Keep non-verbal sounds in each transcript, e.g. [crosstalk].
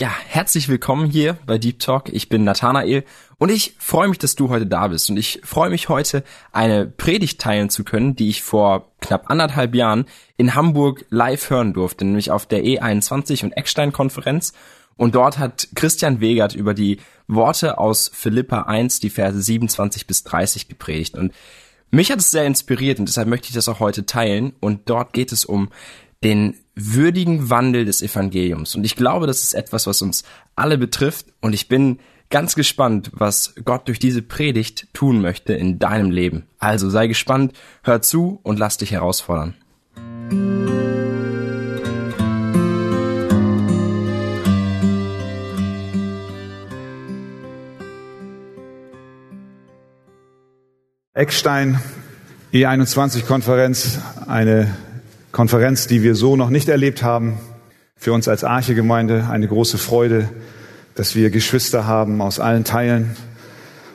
Ja, herzlich willkommen hier bei Deep Talk. Ich bin Nathanael und ich freue mich, dass du heute da bist. Und ich freue mich heute, eine Predigt teilen zu können, die ich vor knapp anderthalb Jahren in Hamburg live hören durfte, nämlich auf der E21 und Eckstein-Konferenz. Und dort hat Christian Wegert über die Worte aus Philippa 1, die Verse 27 bis 30 gepredigt. Und mich hat es sehr inspiriert und deshalb möchte ich das auch heute teilen. Und dort geht es um den würdigen Wandel des Evangeliums. Und ich glaube, das ist etwas, was uns alle betrifft. Und ich bin ganz gespannt, was Gott durch diese Predigt tun möchte in deinem Leben. Also sei gespannt, hör zu und lass dich herausfordern. Eckstein, E21-Konferenz, eine Konferenz, die wir so noch nicht erlebt haben. Für uns als Archegemeinde eine große Freude, dass wir Geschwister haben aus allen Teilen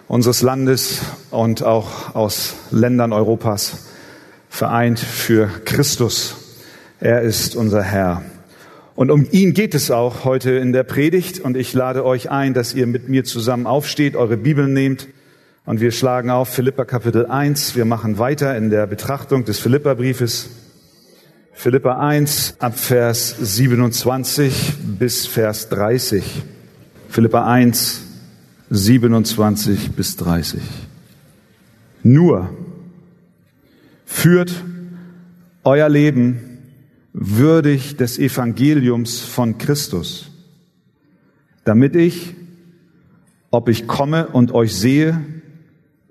unseres Landes und auch aus Ländern Europas, vereint für Christus. Er ist unser Herr. Und um ihn geht es auch heute in der Predigt. Und ich lade euch ein, dass ihr mit mir zusammen aufsteht, eure Bibel nehmt. Und wir schlagen auf Philippa Kapitel 1. Wir machen weiter in der Betrachtung des Philippa-Briefes. Philippa 1 ab Vers 27 bis Vers 30. Philippa 1, 27 bis 30. Nur führt euer Leben würdig des Evangeliums von Christus, damit ich, ob ich komme und euch sehe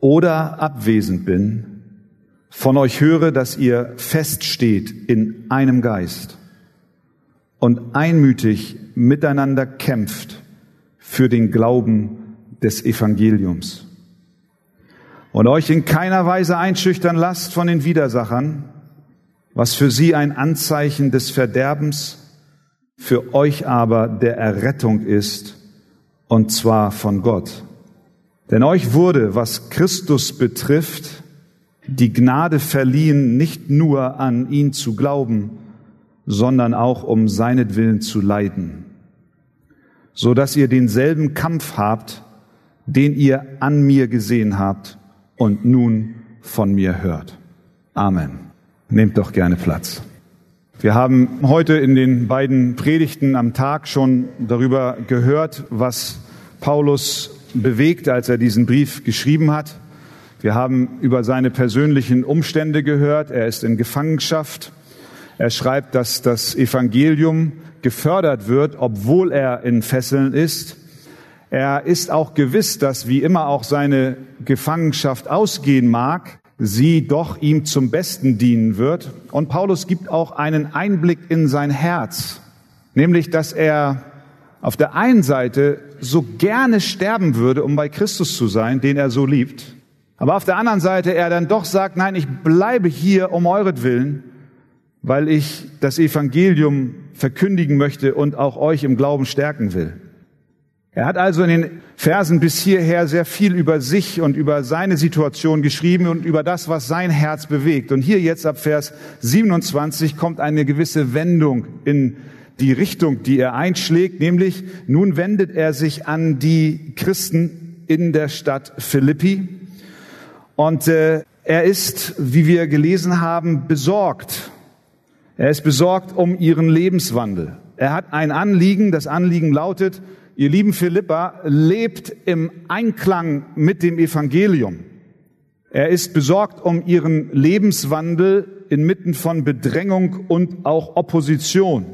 oder abwesend bin, von euch höre, dass ihr feststeht in einem Geist und einmütig miteinander kämpft für den Glauben des Evangeliums und euch in keiner Weise einschüchtern lasst von den Widersachern, was für sie ein Anzeichen des Verderbens, für euch aber der Errettung ist, und zwar von Gott. Denn euch wurde, was Christus betrifft, die Gnade verliehen, nicht nur an ihn zu glauben, sondern auch um seinetwillen zu leiden, so dass ihr denselben Kampf habt, den ihr an mir gesehen habt und nun von mir hört. Amen. Nehmt doch gerne Platz. Wir haben heute in den beiden Predigten am Tag schon darüber gehört, was Paulus bewegt, als er diesen Brief geschrieben hat. Wir haben über seine persönlichen Umstände gehört. Er ist in Gefangenschaft. Er schreibt, dass das Evangelium gefördert wird, obwohl er in Fesseln ist. Er ist auch gewiss, dass wie immer auch seine Gefangenschaft ausgehen mag, sie doch ihm zum Besten dienen wird. Und Paulus gibt auch einen Einblick in sein Herz, nämlich dass er auf der einen Seite so gerne sterben würde, um bei Christus zu sein, den er so liebt, aber auf der anderen Seite er dann doch sagt, nein, ich bleibe hier um euretwillen, weil ich das Evangelium verkündigen möchte und auch euch im Glauben stärken will. Er hat also in den Versen bis hierher sehr viel über sich und über seine Situation geschrieben und über das, was sein Herz bewegt. Und hier jetzt ab Vers 27 kommt eine gewisse Wendung in die Richtung, die er einschlägt, nämlich nun wendet er sich an die Christen in der Stadt Philippi und äh, er ist, wie wir gelesen haben, besorgt. Er ist besorgt um ihren Lebenswandel. Er hat ein Anliegen. Das Anliegen lautet, ihr lieben Philippa, lebt im Einklang mit dem Evangelium. Er ist besorgt um ihren Lebenswandel inmitten von Bedrängung und auch Opposition.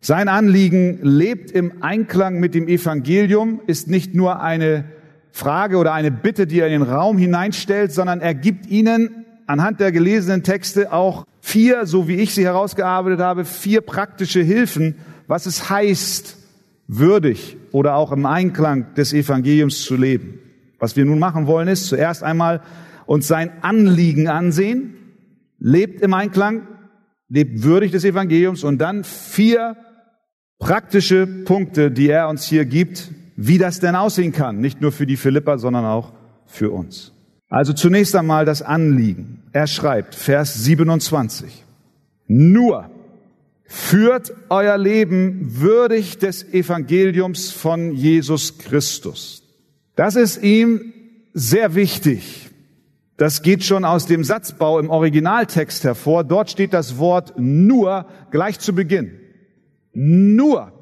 Sein Anliegen lebt im Einklang mit dem Evangelium, ist nicht nur eine Frage oder eine Bitte, die er in den Raum hineinstellt, sondern er gibt ihnen anhand der gelesenen Texte auch vier, so wie ich sie herausgearbeitet habe, vier praktische Hilfen, was es heißt, würdig oder auch im Einklang des Evangeliums zu leben. Was wir nun machen wollen, ist zuerst einmal uns sein Anliegen ansehen, lebt im Einklang, lebt würdig des Evangeliums und dann vier praktische Punkte, die er uns hier gibt, wie das denn aussehen kann. Nicht nur für die Philipper, sondern auch für uns. Also zunächst einmal das Anliegen. Er schreibt, Vers 27, nur führt euer Leben würdig des Evangeliums von Jesus Christus. Das ist ihm sehr wichtig. Das geht schon aus dem Satzbau im Originaltext hervor. Dort steht das Wort nur gleich zu Beginn. Nur.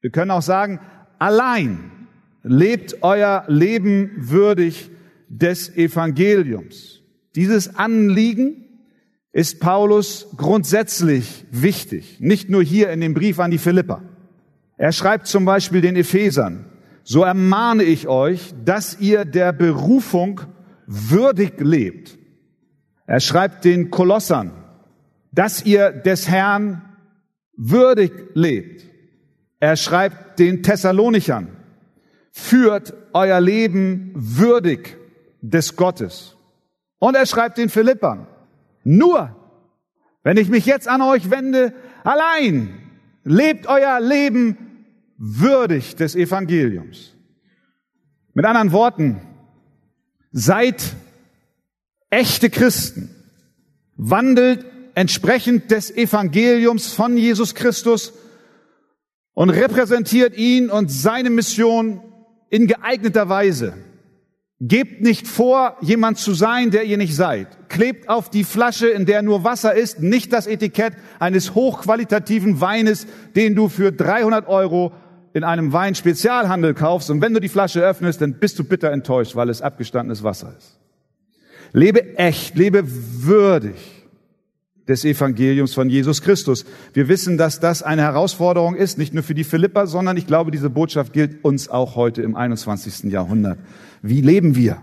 Wir können auch sagen, allein lebt euer Leben würdig des Evangeliums. Dieses Anliegen ist Paulus grundsätzlich wichtig, nicht nur hier in dem Brief an die Philipper. Er schreibt zum Beispiel den Ephesern, so ermahne ich euch, dass ihr der Berufung würdig lebt. Er schreibt den Kolossern, dass ihr des Herrn würdig lebt. Er schreibt den Thessalonichern, führt euer Leben würdig des Gottes. Und er schreibt den Philippern, nur, wenn ich mich jetzt an euch wende, allein lebt euer Leben würdig des Evangeliums. Mit anderen Worten, seid echte Christen, wandelt entsprechend des Evangeliums von Jesus Christus und repräsentiert ihn und seine Mission in geeigneter Weise. Gebt nicht vor, jemand zu sein, der ihr nicht seid. Klebt auf die Flasche, in der nur Wasser ist, nicht das Etikett eines hochqualitativen Weines, den du für 300 Euro in einem Weinspezialhandel kaufst. Und wenn du die Flasche öffnest, dann bist du bitter enttäuscht, weil es abgestandenes Wasser ist. Lebe echt, lebe würdig des Evangeliums von Jesus Christus. Wir wissen, dass das eine Herausforderung ist, nicht nur für die Philipper, sondern ich glaube, diese Botschaft gilt uns auch heute im 21. Jahrhundert. Wie leben wir?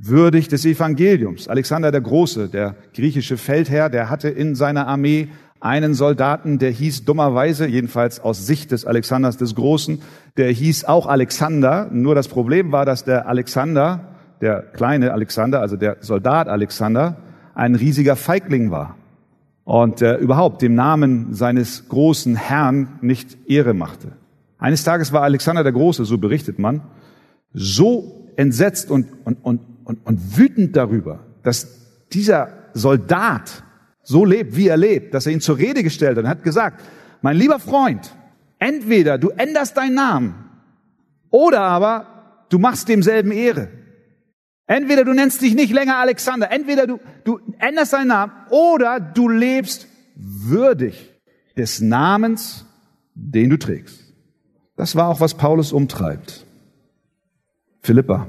Würdig des Evangeliums. Alexander der Große, der griechische Feldherr, der hatte in seiner Armee einen Soldaten, der hieß dummerweise, jedenfalls aus Sicht des Alexanders des Großen, der hieß auch Alexander. Nur das Problem war, dass der Alexander, der kleine Alexander, also der Soldat Alexander, ein riesiger Feigling war und äh, überhaupt dem Namen seines großen Herrn nicht Ehre machte. Eines Tages war Alexander der Große, so berichtet man, so entsetzt und, und, und, und, und wütend darüber, dass dieser Soldat so lebt, wie er lebt, dass er ihn zur Rede gestellt hat und hat gesagt, mein lieber Freund, entweder du änderst deinen Namen oder aber du machst demselben Ehre. Entweder du nennst dich nicht länger Alexander, entweder du, du änderst deinen Namen oder du lebst würdig des Namens, den du trägst. Das war auch, was Paulus umtreibt. Philippa,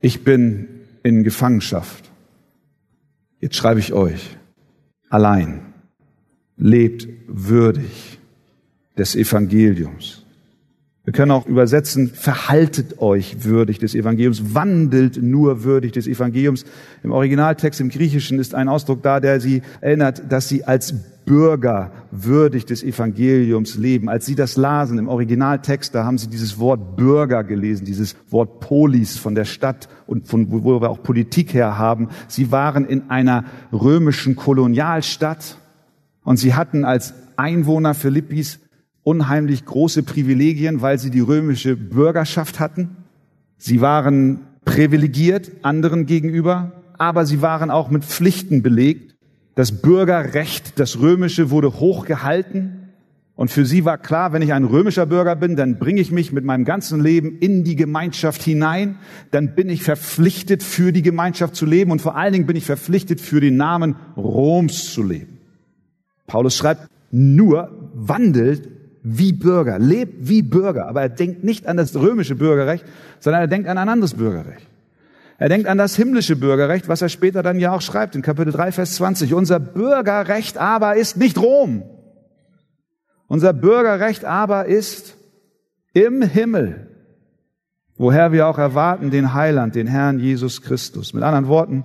ich bin in Gefangenschaft. Jetzt schreibe ich euch, allein, lebt würdig des Evangeliums. Wir können auch übersetzen, verhaltet euch würdig des Evangeliums, wandelt nur würdig des Evangeliums. Im Originaltext im Griechischen ist ein Ausdruck da, der sie erinnert, dass sie als Bürger würdig des Evangeliums leben. Als sie das lasen im Originaltext, da haben sie dieses Wort Bürger gelesen, dieses Wort Polis von der Stadt und von wo wir auch Politik her haben. Sie waren in einer römischen Kolonialstadt und sie hatten als Einwohner Philippis unheimlich große Privilegien, weil sie die römische Bürgerschaft hatten. Sie waren privilegiert anderen gegenüber, aber sie waren auch mit Pflichten belegt. Das Bürgerrecht, das römische, wurde hochgehalten. Und für sie war klar, wenn ich ein römischer Bürger bin, dann bringe ich mich mit meinem ganzen Leben in die Gemeinschaft hinein. Dann bin ich verpflichtet, für die Gemeinschaft zu leben. Und vor allen Dingen bin ich verpflichtet, für den Namen Roms zu leben. Paulus schreibt, nur wandelt wie Bürger, lebt wie Bürger. Aber er denkt nicht an das römische Bürgerrecht, sondern er denkt an ein anderes Bürgerrecht. Er denkt an das himmlische Bürgerrecht, was er später dann ja auch schreibt in Kapitel 3, Vers 20. Unser Bürgerrecht aber ist nicht Rom. Unser Bürgerrecht aber ist im Himmel, woher wir auch erwarten den Heiland, den Herrn Jesus Christus. Mit anderen Worten,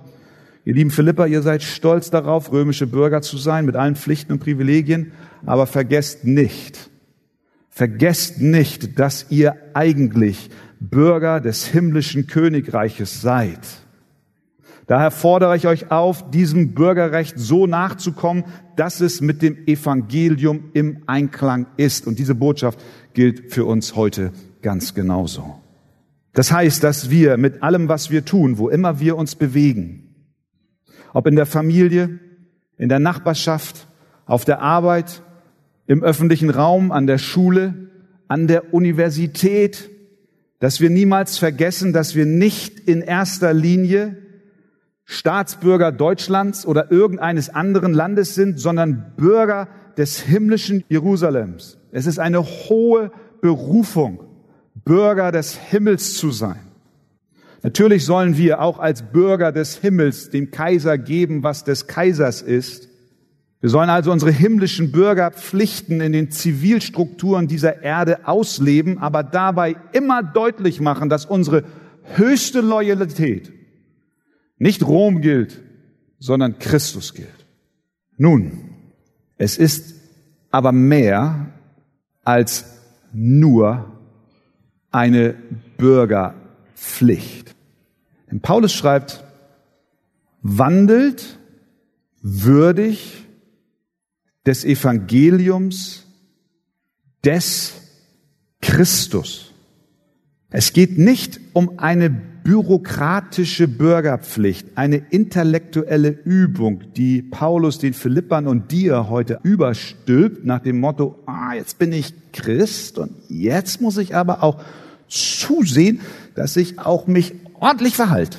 ihr lieben Philippa, ihr seid stolz darauf, römische Bürger zu sein, mit allen Pflichten und Privilegien, aber vergesst nicht, Vergesst nicht, dass ihr eigentlich Bürger des himmlischen Königreiches seid. Daher fordere ich euch auf, diesem Bürgerrecht so nachzukommen, dass es mit dem Evangelium im Einklang ist. Und diese Botschaft gilt für uns heute ganz genauso. Das heißt, dass wir mit allem, was wir tun, wo immer wir uns bewegen, ob in der Familie, in der Nachbarschaft, auf der Arbeit, im öffentlichen Raum, an der Schule, an der Universität, dass wir niemals vergessen, dass wir nicht in erster Linie Staatsbürger Deutschlands oder irgendeines anderen Landes sind, sondern Bürger des himmlischen Jerusalems. Es ist eine hohe Berufung, Bürger des Himmels zu sein. Natürlich sollen wir auch als Bürger des Himmels dem Kaiser geben, was des Kaisers ist. Wir sollen also unsere himmlischen Bürgerpflichten in den Zivilstrukturen dieser Erde ausleben, aber dabei immer deutlich machen, dass unsere höchste Loyalität nicht Rom gilt, sondern Christus gilt. Nun, es ist aber mehr als nur eine Bürgerpflicht. Denn Paulus schreibt, wandelt würdig des Evangeliums des Christus. Es geht nicht um eine bürokratische Bürgerpflicht, eine intellektuelle Übung, die Paulus den Philippern und dir heute überstülpt nach dem Motto, ah, jetzt bin ich Christ und jetzt muss ich aber auch zusehen, dass ich auch mich ordentlich verhalte.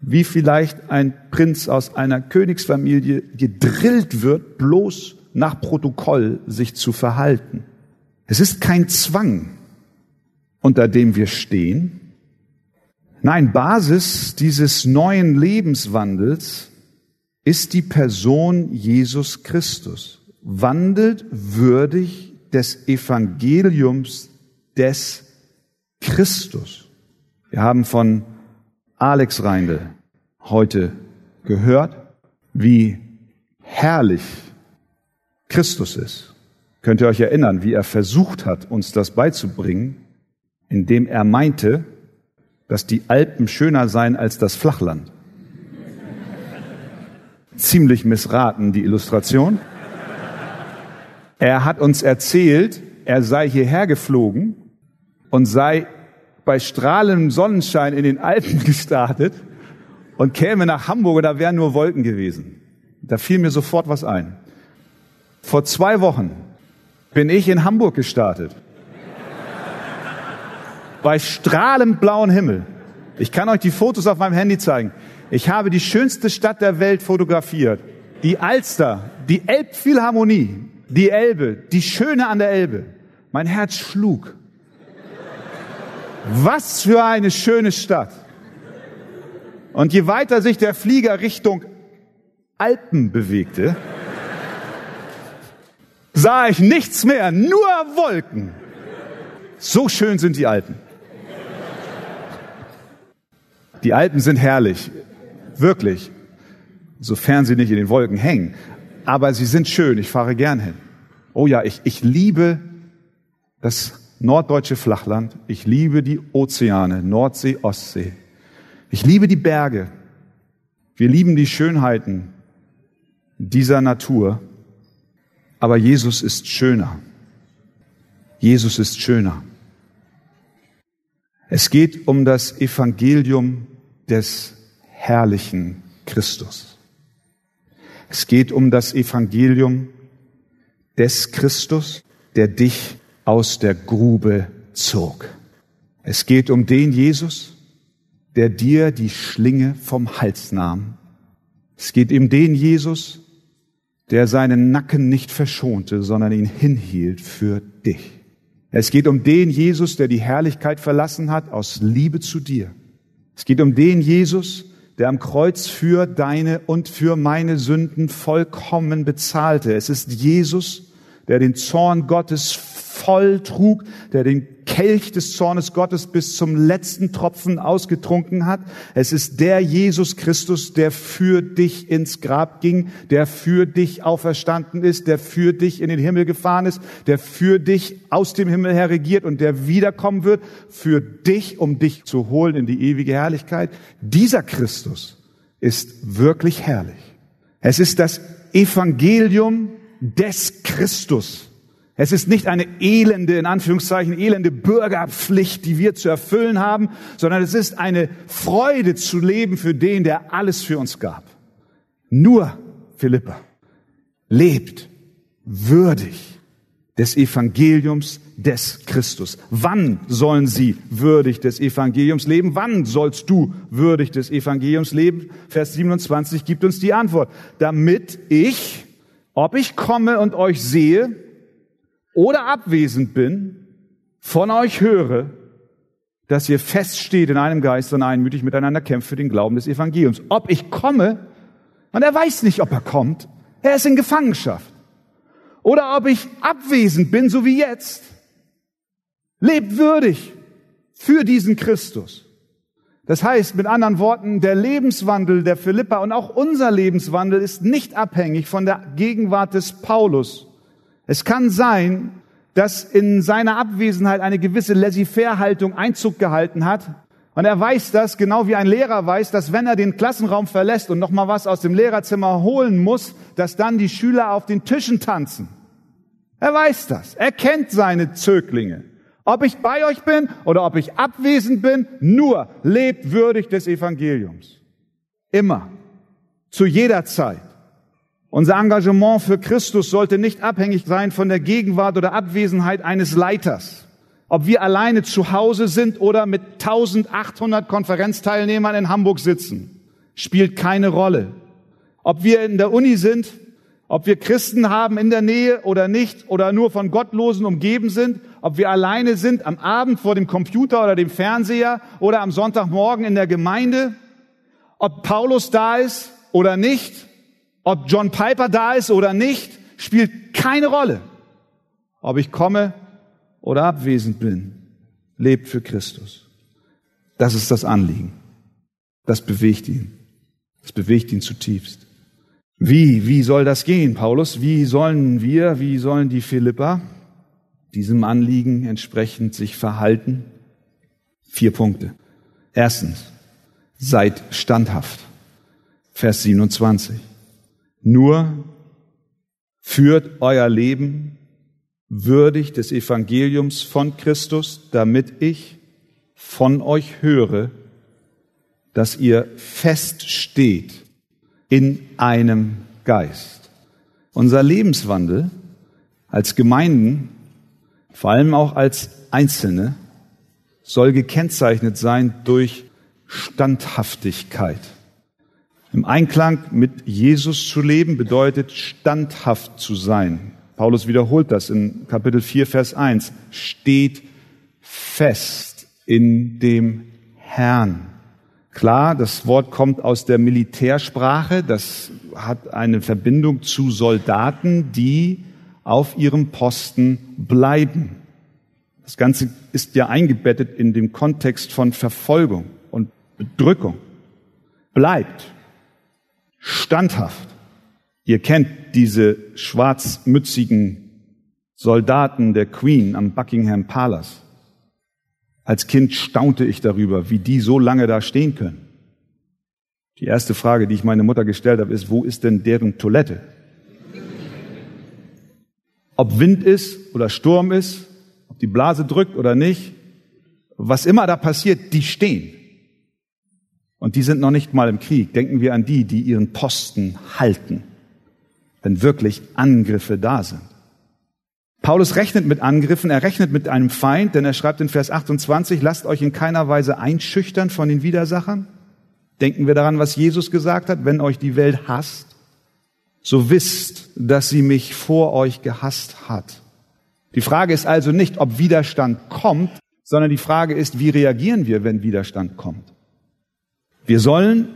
Wie vielleicht ein Prinz aus einer Königsfamilie gedrillt wird, bloß nach Protokoll sich zu verhalten. Es ist kein Zwang, unter dem wir stehen, Nein, Basis dieses neuen Lebenswandels ist die Person Jesus Christus. Wandelt würdig des Evangeliums des Christus. Wir haben von Alex Reindl heute gehört, wie herrlich Christus ist. Könnt ihr euch erinnern, wie er versucht hat, uns das beizubringen, indem er meinte, dass die Alpen schöner seien als das Flachland. Ziemlich missraten, die Illustration. Er hat uns erzählt, er sei hierher geflogen und sei bei strahlendem Sonnenschein in den Alpen [laughs] gestartet und käme nach Hamburg und da wären nur Wolken gewesen. Da fiel mir sofort was ein. Vor zwei Wochen bin ich in Hamburg gestartet bei strahlend blauen Himmel. Ich kann euch die Fotos auf meinem Handy zeigen. Ich habe die schönste Stadt der Welt fotografiert. Die Alster, die Elbphilharmonie, die Elbe, die Schöne an der Elbe. Mein Herz schlug. Was für eine schöne Stadt. Und je weiter sich der Flieger Richtung Alpen bewegte, sah ich nichts mehr, nur Wolken. So schön sind die Alpen. Die Alpen sind herrlich, wirklich, sofern sie nicht in den Wolken hängen. Aber sie sind schön, ich fahre gern hin. Oh ja, ich, ich liebe das norddeutsche Flachland, ich liebe die Ozeane, Nordsee, Ostsee. Ich liebe die Berge. Wir lieben die Schönheiten dieser Natur. Aber Jesus ist schöner. Jesus ist schöner. Es geht um das Evangelium des herrlichen Christus. Es geht um das Evangelium des Christus, der dich aus der Grube zog. Es geht um den Jesus, der dir die Schlinge vom Hals nahm. Es geht um den Jesus, der seinen Nacken nicht verschonte, sondern ihn hinhielt für dich. Es geht um den Jesus, der die Herrlichkeit verlassen hat aus Liebe zu dir. Es geht um den Jesus, der am Kreuz für deine und für meine Sünden vollkommen bezahlte. Es ist Jesus, der den Zorn Gottes voll trug, der den Kelch des Zornes Gottes bis zum letzten Tropfen ausgetrunken hat. Es ist der Jesus Christus, der für dich ins Grab ging, der für dich auferstanden ist, der für dich in den Himmel gefahren ist, der für dich aus dem Himmel her regiert und der wiederkommen wird, für dich, um dich zu holen in die ewige Herrlichkeit. Dieser Christus ist wirklich herrlich. Es ist das Evangelium des Christus. Es ist nicht eine elende, in Anführungszeichen, elende Bürgerpflicht, die wir zu erfüllen haben, sondern es ist eine Freude zu leben für den, der alles für uns gab. Nur Philippa lebt würdig des Evangeliums des Christus. Wann sollen sie würdig des Evangeliums leben? Wann sollst du würdig des Evangeliums leben? Vers 27 gibt uns die Antwort. Damit ich, ob ich komme und euch sehe, oder abwesend bin, von euch höre, dass ihr feststeht in einem Geist und einmütig miteinander kämpft für den Glauben des Evangeliums. Ob ich komme, und er weiß nicht, ob er kommt, er ist in Gefangenschaft. Oder ob ich abwesend bin, so wie jetzt, lebt würdig für diesen Christus. Das heißt, mit anderen Worten, der Lebenswandel der Philippa und auch unser Lebenswandel ist nicht abhängig von der Gegenwart des Paulus, es kann sein, dass in seiner Abwesenheit eine gewisse Laissez-faire-Haltung Einzug gehalten hat. Und er weiß das, genau wie ein Lehrer weiß, dass wenn er den Klassenraum verlässt und nochmal was aus dem Lehrerzimmer holen muss, dass dann die Schüler auf den Tischen tanzen. Er weiß das. Er kennt seine Zöglinge. Ob ich bei euch bin oder ob ich abwesend bin, nur lebt würdig des Evangeliums. Immer. Zu jeder Zeit. Unser Engagement für Christus sollte nicht abhängig sein von der Gegenwart oder Abwesenheit eines Leiters. Ob wir alleine zu Hause sind oder mit 1800 Konferenzteilnehmern in Hamburg sitzen, spielt keine Rolle. Ob wir in der Uni sind, ob wir Christen haben in der Nähe oder nicht oder nur von Gottlosen umgeben sind, ob wir alleine sind am Abend vor dem Computer oder dem Fernseher oder am Sonntagmorgen in der Gemeinde, ob Paulus da ist oder nicht, ob John Piper da ist oder nicht, spielt keine Rolle. Ob ich komme oder abwesend bin, lebt für Christus. Das ist das Anliegen. Das bewegt ihn. Das bewegt ihn zutiefst. Wie, wie soll das gehen, Paulus? Wie sollen wir, wie sollen die Philippa diesem Anliegen entsprechend sich verhalten? Vier Punkte. Erstens, seid standhaft. Vers 27. Nur führt euer Leben würdig des Evangeliums von Christus, damit ich von euch höre, dass ihr fest steht in einem Geist. Unser Lebenswandel als Gemeinden, vor allem auch als Einzelne, soll gekennzeichnet sein durch Standhaftigkeit. Im Einklang mit Jesus zu leben bedeutet standhaft zu sein. Paulus wiederholt das in Kapitel 4, Vers 1. Steht fest in dem Herrn. Klar, das Wort kommt aus der Militärsprache. Das hat eine Verbindung zu Soldaten, die auf ihrem Posten bleiben. Das Ganze ist ja eingebettet in dem Kontext von Verfolgung und Bedrückung. Bleibt standhaft. Ihr kennt diese schwarzmützigen Soldaten der Queen am Buckingham Palace. Als Kind staunte ich darüber, wie die so lange da stehen können. Die erste Frage, die ich meine Mutter gestellt habe, ist, wo ist denn deren Toilette? Ob Wind ist oder Sturm ist, ob die Blase drückt oder nicht, was immer da passiert, die stehen. Und die sind noch nicht mal im Krieg. Denken wir an die, die ihren Posten halten, wenn wirklich Angriffe da sind. Paulus rechnet mit Angriffen, er rechnet mit einem Feind, denn er schreibt in Vers 28, lasst euch in keiner Weise einschüchtern von den Widersachern. Denken wir daran, was Jesus gesagt hat, wenn euch die Welt hasst, so wisst, dass sie mich vor euch gehasst hat. Die Frage ist also nicht, ob Widerstand kommt, sondern die Frage ist, wie reagieren wir, wenn Widerstand kommt. Wir sollen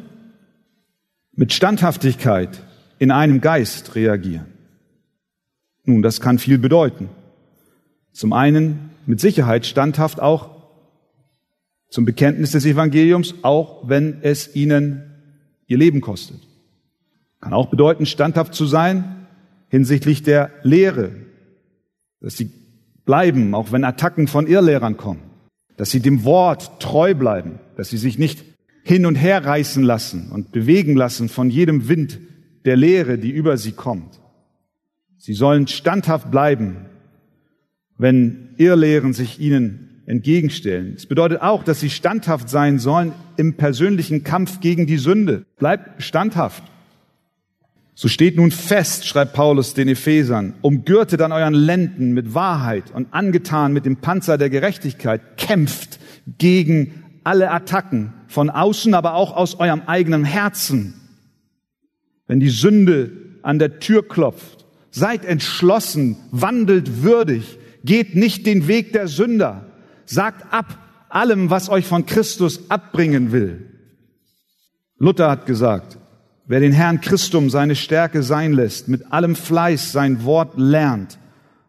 mit Standhaftigkeit in einem Geist reagieren. Nun, das kann viel bedeuten. Zum einen mit Sicherheit standhaft auch zum Bekenntnis des Evangeliums, auch wenn es ihnen ihr Leben kostet. Kann auch bedeuten, standhaft zu sein hinsichtlich der Lehre, dass sie bleiben, auch wenn Attacken von Irrlehrern kommen, dass sie dem Wort treu bleiben, dass sie sich nicht hin und her reißen lassen und bewegen lassen von jedem Wind der Lehre, die über sie kommt. Sie sollen standhaft bleiben, wenn Irrlehren sich ihnen entgegenstellen. Es bedeutet auch, dass sie standhaft sein sollen im persönlichen Kampf gegen die Sünde. Bleibt standhaft. So steht nun fest, schreibt Paulus den Ephesern, umgürtet an euren Lenden mit Wahrheit und angetan mit dem Panzer der Gerechtigkeit, kämpft gegen alle Attacken von außen, aber auch aus eurem eigenen Herzen. Wenn die Sünde an der Tür klopft, seid entschlossen, wandelt würdig, geht nicht den Weg der Sünder, sagt ab allem, was euch von Christus abbringen will. Luther hat gesagt, Wer den Herrn Christum seine Stärke sein lässt, mit allem Fleiß sein Wort lernt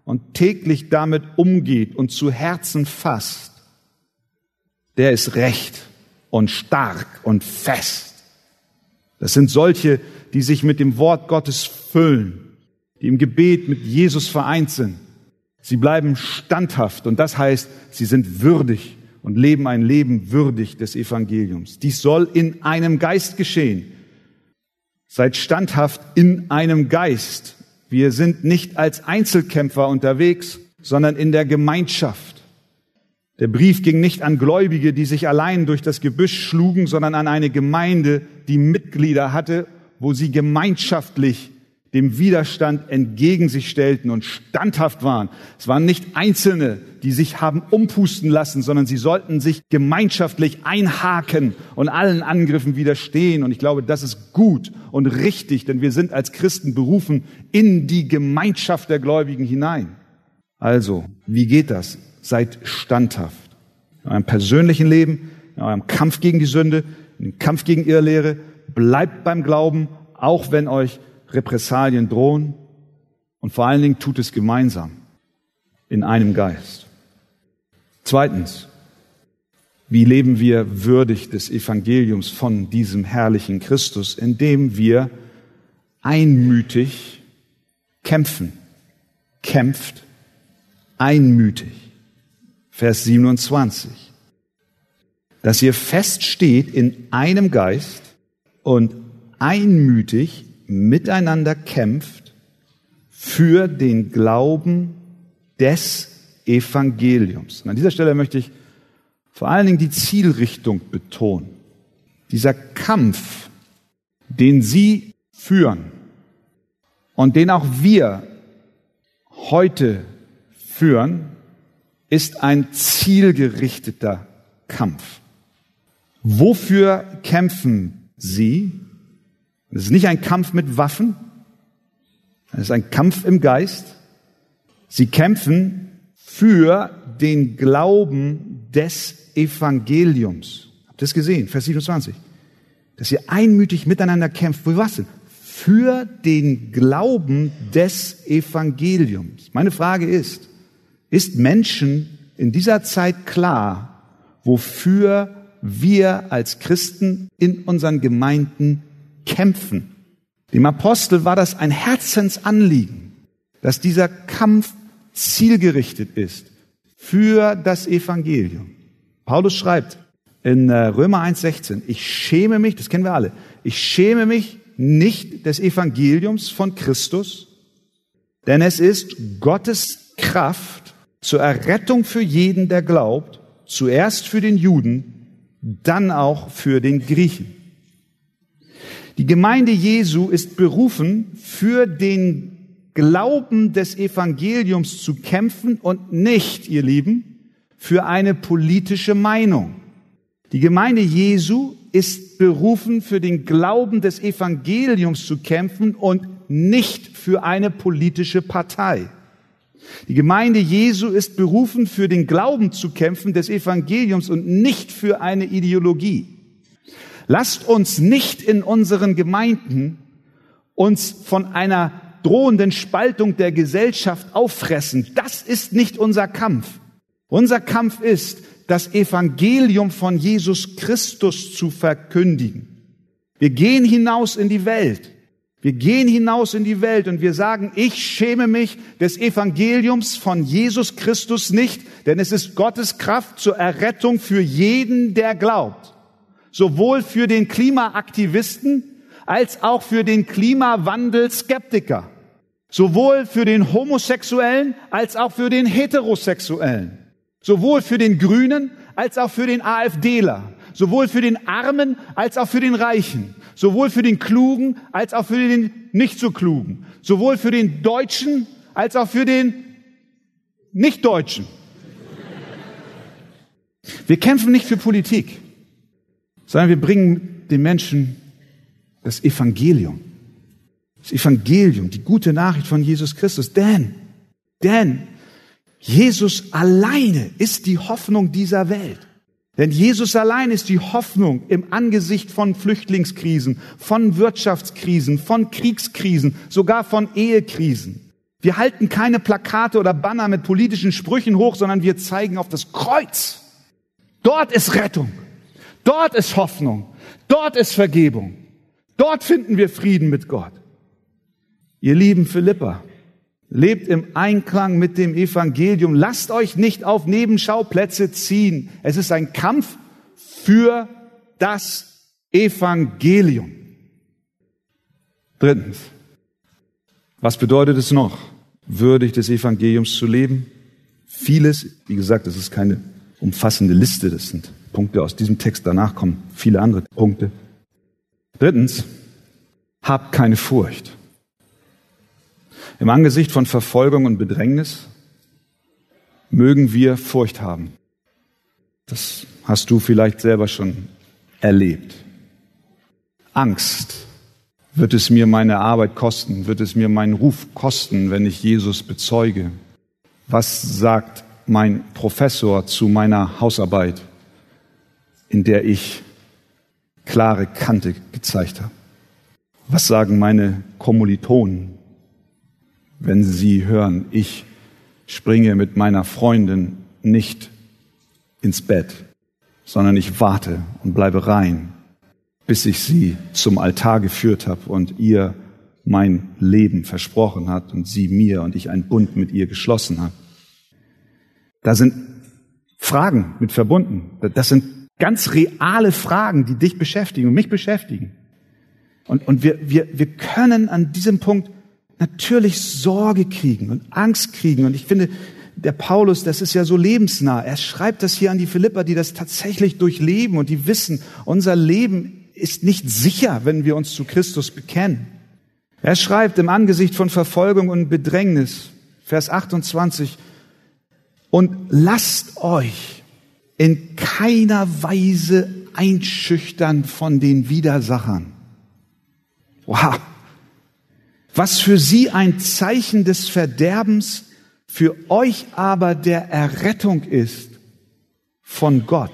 und täglich damit umgeht und zu Herzen fasst, der ist recht und stark und fest. Das sind solche, die sich mit dem Wort Gottes füllen, die im Gebet mit Jesus vereint sind. Sie bleiben standhaft und das heißt, sie sind würdig und leben ein Leben würdig des Evangeliums. Dies soll in einem Geist geschehen Seid standhaft in einem Geist. Wir sind nicht als Einzelkämpfer unterwegs, sondern in der Gemeinschaft. Der Brief ging nicht an Gläubige, die sich allein durch das Gebüsch schlugen, sondern an eine Gemeinde, die Mitglieder hatte, wo sie gemeinschaftlich dem Widerstand entgegen sich stellten und standhaft waren. Es waren nicht Einzelne, die sich haben umpusten lassen, sondern sie sollten sich gemeinschaftlich einhaken und allen Angriffen widerstehen. Und ich glaube, das ist gut und richtig, denn wir sind als Christen berufen in die Gemeinschaft der Gläubigen hinein. Also, wie geht das? Seid standhaft. In eurem persönlichen Leben, in eurem Kampf gegen die Sünde, im Kampf gegen Irrlehre, bleibt beim Glauben, auch wenn euch Repressalien drohen und vor allen Dingen tut es gemeinsam in einem Geist. Zweitens, wie leben wir würdig des Evangeliums von diesem herrlichen Christus, indem wir einmütig kämpfen. Kämpft einmütig. Vers 27. Dass ihr feststeht in einem Geist und einmütig miteinander kämpft für den Glauben des Evangeliums. Und an dieser Stelle möchte ich vor allen Dingen die Zielrichtung betonen. Dieser Kampf, den Sie führen und den auch wir heute führen, ist ein zielgerichteter Kampf. Wofür kämpfen Sie? Es ist nicht ein Kampf mit Waffen, es ist ein Kampf im Geist. Sie kämpfen für den Glauben des Evangeliums. Habt ihr das gesehen? Vers 27. Dass ihr einmütig miteinander kämpft. Für was denn? Für den Glauben des Evangeliums. Meine Frage ist, ist Menschen in dieser Zeit klar, wofür wir als Christen in unseren Gemeinden kämpfen. Dem Apostel war das ein Herzensanliegen, dass dieser Kampf zielgerichtet ist für das Evangelium. Paulus schreibt in äh, Römer 1,16, ich schäme mich, das kennen wir alle, ich schäme mich nicht des Evangeliums von Christus, denn es ist Gottes Kraft zur Errettung für jeden, der glaubt, zuerst für den Juden, dann auch für den Griechen. Die Gemeinde Jesu ist berufen, für den Glauben des Evangeliums zu kämpfen und nicht, ihr Lieben, für eine politische Meinung. Die Gemeinde Jesu ist berufen, für den Glauben des Evangeliums zu kämpfen und nicht für eine politische Partei. Die Gemeinde Jesu ist berufen, für den Glauben zu kämpfen des Evangeliums und nicht für eine Ideologie. Lasst uns nicht in unseren Gemeinden uns von einer drohenden Spaltung der Gesellschaft auffressen. Das ist nicht unser Kampf. Unser Kampf ist, das Evangelium von Jesus Christus zu verkündigen. Wir gehen hinaus in die Welt. Wir gehen hinaus in die Welt und wir sagen, ich schäme mich des Evangeliums von Jesus Christus nicht, denn es ist Gottes Kraft zur Errettung für jeden, der glaubt. Sowohl für den Klimaaktivisten als auch für den Klimawandel-Skeptiker. Sowohl für den Homosexuellen als auch für den Heterosexuellen. Sowohl für den Grünen als auch für den AfDler. Sowohl für den Armen als auch für den Reichen. Sowohl für den Klugen als auch für den nicht so Klugen. Sowohl für den Deutschen als auch für den Nicht-Deutschen. Wir kämpfen nicht für Politik, sondern wir bringen den Menschen das Evangelium. Das Evangelium, die gute Nachricht von Jesus Christus. Denn, denn Jesus alleine ist die Hoffnung dieser Welt. Denn Jesus allein ist die Hoffnung im Angesicht von Flüchtlingskrisen, von Wirtschaftskrisen, von Kriegskrisen, sogar von Ehekrisen. Wir halten keine Plakate oder Banner mit politischen Sprüchen hoch, sondern wir zeigen auf das Kreuz. Dort ist Rettung. Dort ist Hoffnung. Dort ist Vergebung. Dort finden wir Frieden mit Gott. Ihr lieben Philippa, lebt im Einklang mit dem Evangelium. Lasst euch nicht auf Nebenschauplätze ziehen. Es ist ein Kampf für das Evangelium. Drittens, was bedeutet es noch, würdig des Evangeliums zu leben? Vieles, wie gesagt, das ist keine umfassende Liste, das sind Punkte aus diesem Text, danach kommen viele andere Punkte. Drittens, habt keine Furcht. Im Angesicht von Verfolgung und Bedrängnis mögen wir Furcht haben. Das hast du vielleicht selber schon erlebt. Angst. Wird es mir meine Arbeit kosten? Wird es mir meinen Ruf kosten, wenn ich Jesus bezeuge? Was sagt mein Professor zu meiner Hausarbeit, in der ich klare Kante gezeigt habe? Was sagen meine Kommilitonen? wenn Sie hören, ich springe mit meiner Freundin nicht ins Bett, sondern ich warte und bleibe rein, bis ich sie zum Altar geführt habe und ihr mein Leben versprochen hat und sie mir und ich einen Bund mit ihr geschlossen habe. Da sind Fragen mit verbunden. Das sind ganz reale Fragen, die dich beschäftigen und mich beschäftigen. Und, und wir, wir, wir können an diesem Punkt natürlich Sorge kriegen und Angst kriegen. Und ich finde, der Paulus, das ist ja so lebensnah. Er schreibt das hier an die Philipper, die das tatsächlich durchleben und die wissen, unser Leben ist nicht sicher, wenn wir uns zu Christus bekennen. Er schreibt im Angesicht von Verfolgung und Bedrängnis, Vers 28, und lasst euch in keiner Weise einschüchtern von den Widersachern. Wow was für sie ein Zeichen des Verderbens, für euch aber der Errettung ist von Gott.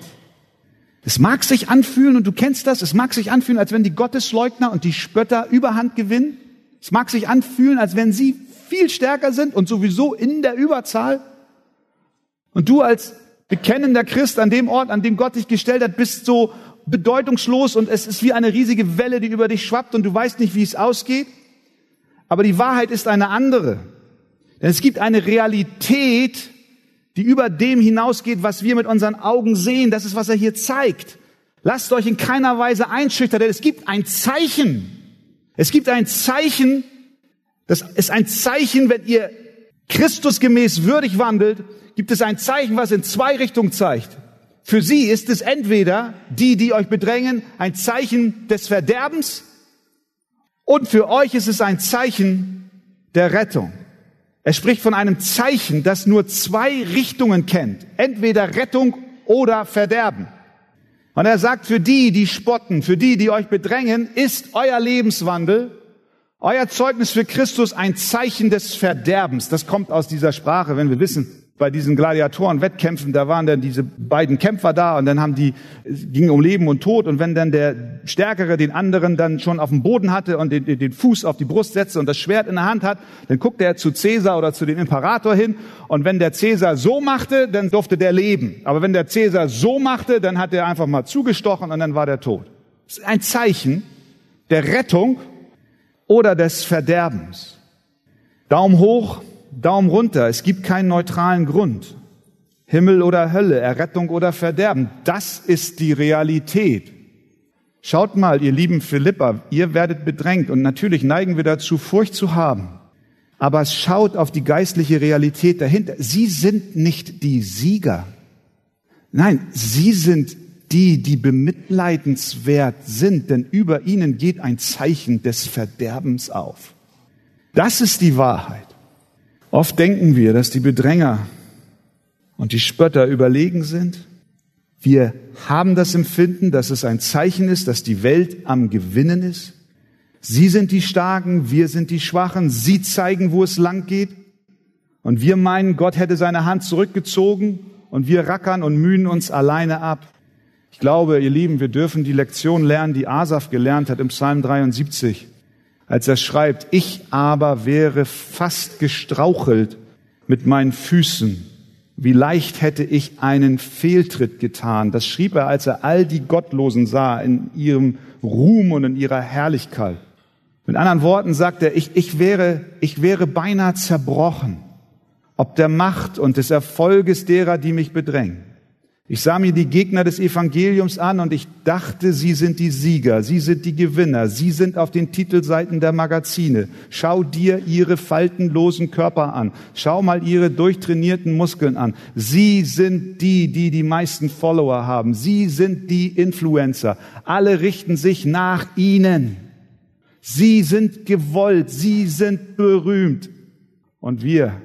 Es mag sich anfühlen, und du kennst das, es mag sich anfühlen, als wenn die Gottesleugner und die Spötter Überhand gewinnen. Es mag sich anfühlen, als wenn sie viel stärker sind und sowieso in der Überzahl. Und du als bekennender Christ an dem Ort, an dem Gott dich gestellt hat, bist so bedeutungslos und es ist wie eine riesige Welle, die über dich schwappt und du weißt nicht, wie es ausgeht. Aber die Wahrheit ist eine andere. Denn es gibt eine Realität, die über dem hinausgeht, was wir mit unseren Augen sehen. Das ist, was er hier zeigt. Lasst euch in keiner Weise einschüchtern, denn es gibt ein Zeichen. Es gibt ein Zeichen, das ist ein Zeichen, wenn ihr Christusgemäß würdig wandelt, gibt es ein Zeichen, was in zwei Richtungen zeigt. Für sie ist es entweder die, die euch bedrängen, ein Zeichen des Verderbens und für euch ist es ein Zeichen der Rettung. Er spricht von einem Zeichen, das nur zwei Richtungen kennt. Entweder Rettung oder Verderben. Und er sagt, für die, die spotten, für die, die euch bedrängen, ist euer Lebenswandel, euer Zeugnis für Christus ein Zeichen des Verderbens. Das kommt aus dieser Sprache, wenn wir wissen, bei diesen Gladiatoren-Wettkämpfen, da waren dann diese beiden Kämpfer da und dann haben die, es ging um Leben und Tod und wenn dann der Stärkere den anderen dann schon auf dem Boden hatte und den, den Fuß auf die Brust setzte und das Schwert in der Hand hat, dann guckte er zu Cäsar oder zu dem Imperator hin und wenn der Cäsar so machte, dann durfte der leben. Aber wenn der Cäsar so machte, dann hat er einfach mal zugestochen und dann war der tot. Das ist ein Zeichen der Rettung oder des Verderbens. Daumen hoch, Daumen runter. Es gibt keinen neutralen Grund. Himmel oder Hölle, Errettung oder Verderben. Das ist die Realität. Schaut mal, ihr lieben Philippa, ihr werdet bedrängt und natürlich neigen wir dazu, Furcht zu haben. Aber schaut auf die geistliche Realität dahinter. Sie sind nicht die Sieger. Nein, sie sind die, die bemitleidenswert sind, denn über ihnen geht ein Zeichen des Verderbens auf. Das ist die Wahrheit. Oft denken wir, dass die Bedränger und die Spötter überlegen sind. Wir haben das Empfinden, dass es ein Zeichen ist, dass die Welt am Gewinnen ist. Sie sind die Starken, wir sind die Schwachen. Sie zeigen, wo es lang geht. Und wir meinen, Gott hätte seine Hand zurückgezogen und wir rackern und mühen uns alleine ab. Ich glaube, ihr Lieben, wir dürfen die Lektion lernen, die Asaf gelernt hat im Psalm 73 als er schreibt, ich aber wäre fast gestrauchelt mit meinen Füßen. Wie leicht hätte ich einen Fehltritt getan. Das schrieb er, als er all die Gottlosen sah in ihrem Ruhm und in ihrer Herrlichkeit. Mit anderen Worten sagt er, ich, ich, wäre, ich wäre beinahe zerbrochen, ob der Macht und des Erfolges derer, die mich bedrängen. Ich sah mir die Gegner des Evangeliums an und ich dachte, sie sind die Sieger, sie sind die Gewinner, sie sind auf den Titelseiten der Magazine. Schau dir ihre faltenlosen Körper an, schau mal ihre durchtrainierten Muskeln an. Sie sind die, die die meisten Follower haben, sie sind die Influencer. Alle richten sich nach ihnen. Sie sind gewollt, sie sind berühmt und wir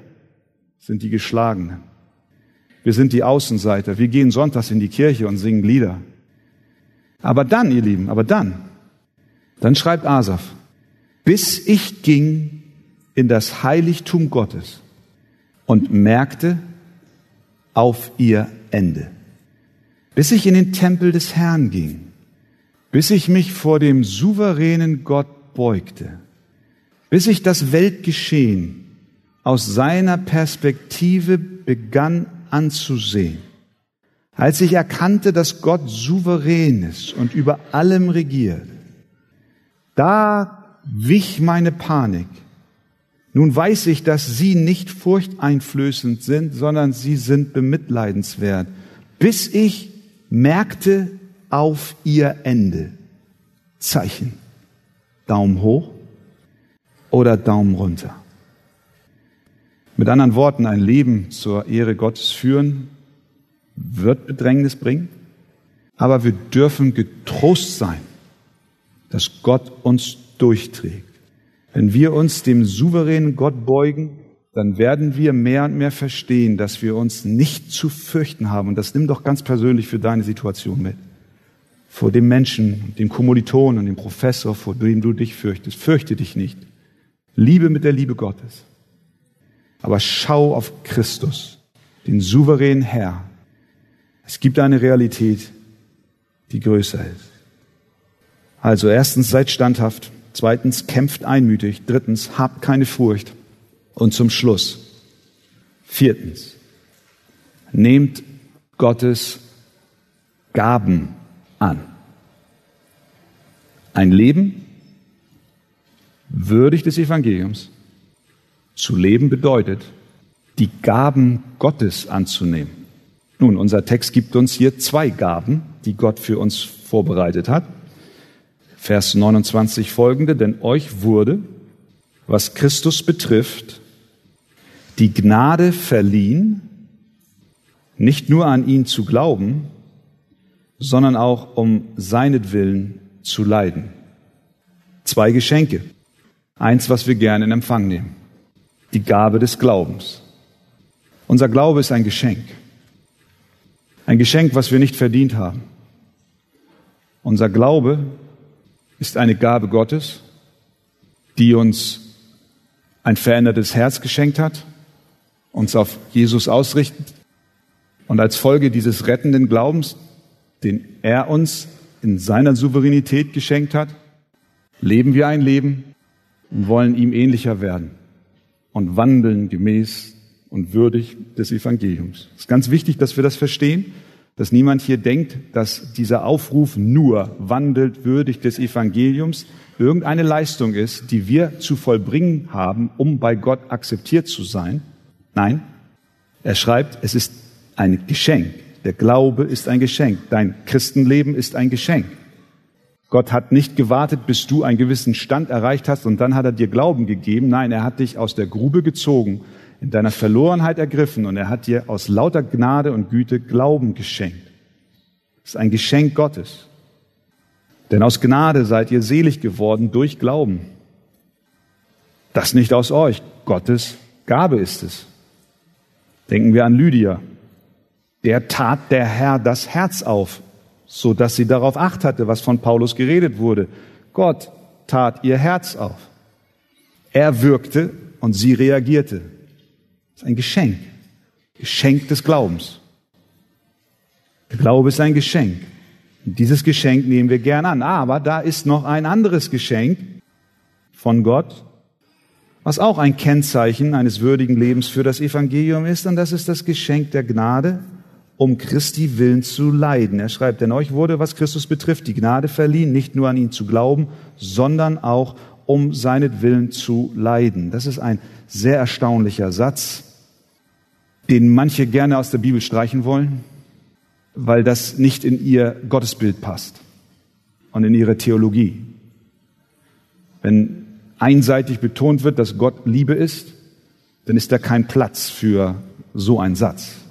sind die Geschlagenen. Wir sind die Außenseiter. Wir gehen sonntags in die Kirche und singen Lieder. Aber dann, ihr Lieben, aber dann, dann schreibt Asaf, bis ich ging in das Heiligtum Gottes und merkte auf ihr Ende. Bis ich in den Tempel des Herrn ging, bis ich mich vor dem souveränen Gott beugte, bis ich das Weltgeschehen aus seiner Perspektive begann anzusehen. Als ich erkannte, dass Gott souverän ist und über allem regiert, da wich meine Panik. Nun weiß ich, dass sie nicht furchteinflößend sind, sondern sie sind bemitleidenswert, bis ich merkte auf ihr Ende. Zeichen. Daumen hoch oder Daumen runter. Mit anderen Worten, ein Leben zur Ehre Gottes führen wird Bedrängnis bringen, aber wir dürfen getrost sein, dass Gott uns durchträgt. Wenn wir uns dem souveränen Gott beugen, dann werden wir mehr und mehr verstehen, dass wir uns nicht zu fürchten haben. Und das nimm doch ganz persönlich für deine Situation mit. Vor dem Menschen, dem Kommilitonen und dem Professor, vor dem du dich fürchtest. Fürchte dich nicht. Liebe mit der Liebe Gottes. Aber schau auf Christus, den souveränen Herr. Es gibt eine Realität, die größer ist. Also erstens seid standhaft, zweitens kämpft einmütig, drittens habt keine Furcht und zum Schluss viertens nehmt Gottes Gaben an. Ein Leben würdig des Evangeliums zu leben bedeutet, die Gaben Gottes anzunehmen. Nun, unser Text gibt uns hier zwei Gaben, die Gott für uns vorbereitet hat. Vers 29 folgende, denn euch wurde, was Christus betrifft, die Gnade verliehen, nicht nur an ihn zu glauben, sondern auch um seinetwillen zu leiden. Zwei Geschenke. Eins, was wir gerne in Empfang nehmen die Gabe des Glaubens. Unser Glaube ist ein Geschenk. Ein Geschenk, was wir nicht verdient haben. Unser Glaube ist eine Gabe Gottes, die uns ein verändertes Herz geschenkt hat, uns auf Jesus ausrichten und als Folge dieses rettenden Glaubens, den er uns in seiner Souveränität geschenkt hat, leben wir ein Leben und wollen ihm ähnlicher werden und wandeln gemäß und würdig des Evangeliums. Es ist ganz wichtig, dass wir das verstehen, dass niemand hier denkt, dass dieser Aufruf nur wandelt würdig des Evangeliums irgendeine Leistung ist, die wir zu vollbringen haben, um bei Gott akzeptiert zu sein. Nein, er schreibt, es ist ein Geschenk. Der Glaube ist ein Geschenk. Dein Christenleben ist ein Geschenk. Gott hat nicht gewartet, bis du einen gewissen Stand erreicht hast und dann hat er dir Glauben gegeben. Nein, er hat dich aus der Grube gezogen, in deiner Verlorenheit ergriffen und er hat dir aus lauter Gnade und Güte Glauben geschenkt. Das ist ein Geschenk Gottes. Denn aus Gnade seid ihr selig geworden durch Glauben. Das nicht aus euch, Gottes Gabe ist es. Denken wir an Lydia der tat der Herr das Herz auf, so dass sie darauf acht hatte, was von Paulus geredet wurde. Gott tat ihr Herz auf. Er wirkte und sie reagierte. Das ist ein Geschenk. Geschenk des Glaubens. Der Glaube ist ein Geschenk. Und dieses Geschenk nehmen wir gern an. Aber da ist noch ein anderes Geschenk von Gott, was auch ein Kennzeichen eines würdigen Lebens für das Evangelium ist. Und das ist das Geschenk der Gnade um Christi willen zu leiden. Er schreibt, denn euch wurde, was Christus betrifft, die Gnade verliehen, nicht nur an ihn zu glauben, sondern auch um seinetwillen zu leiden. Das ist ein sehr erstaunlicher Satz, den manche gerne aus der Bibel streichen wollen, weil das nicht in ihr Gottesbild passt und in ihre Theologie. Wenn einseitig betont wird, dass Gott Liebe ist, dann ist da kein Platz für so einen Satz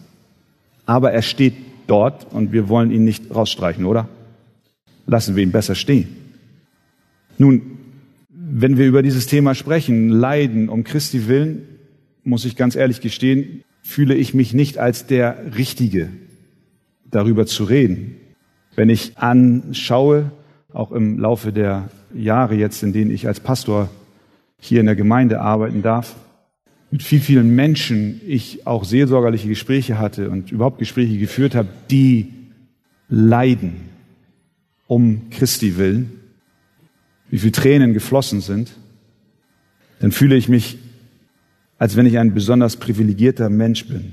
aber er steht dort und wir wollen ihn nicht rausstreichen, oder? Lassen wir ihn besser stehen. Nun, wenn wir über dieses Thema sprechen, Leiden um Christi willen, muss ich ganz ehrlich gestehen, fühle ich mich nicht als der Richtige, darüber zu reden. Wenn ich anschaue, auch im Laufe der Jahre jetzt, in denen ich als Pastor hier in der Gemeinde arbeiten darf, mit viel, vielen Menschen ich auch seelsorgerliche Gespräche hatte und überhaupt Gespräche geführt habe, die leiden um Christi willen, wie viel Tränen geflossen sind, dann fühle ich mich, als wenn ich ein besonders privilegierter Mensch bin,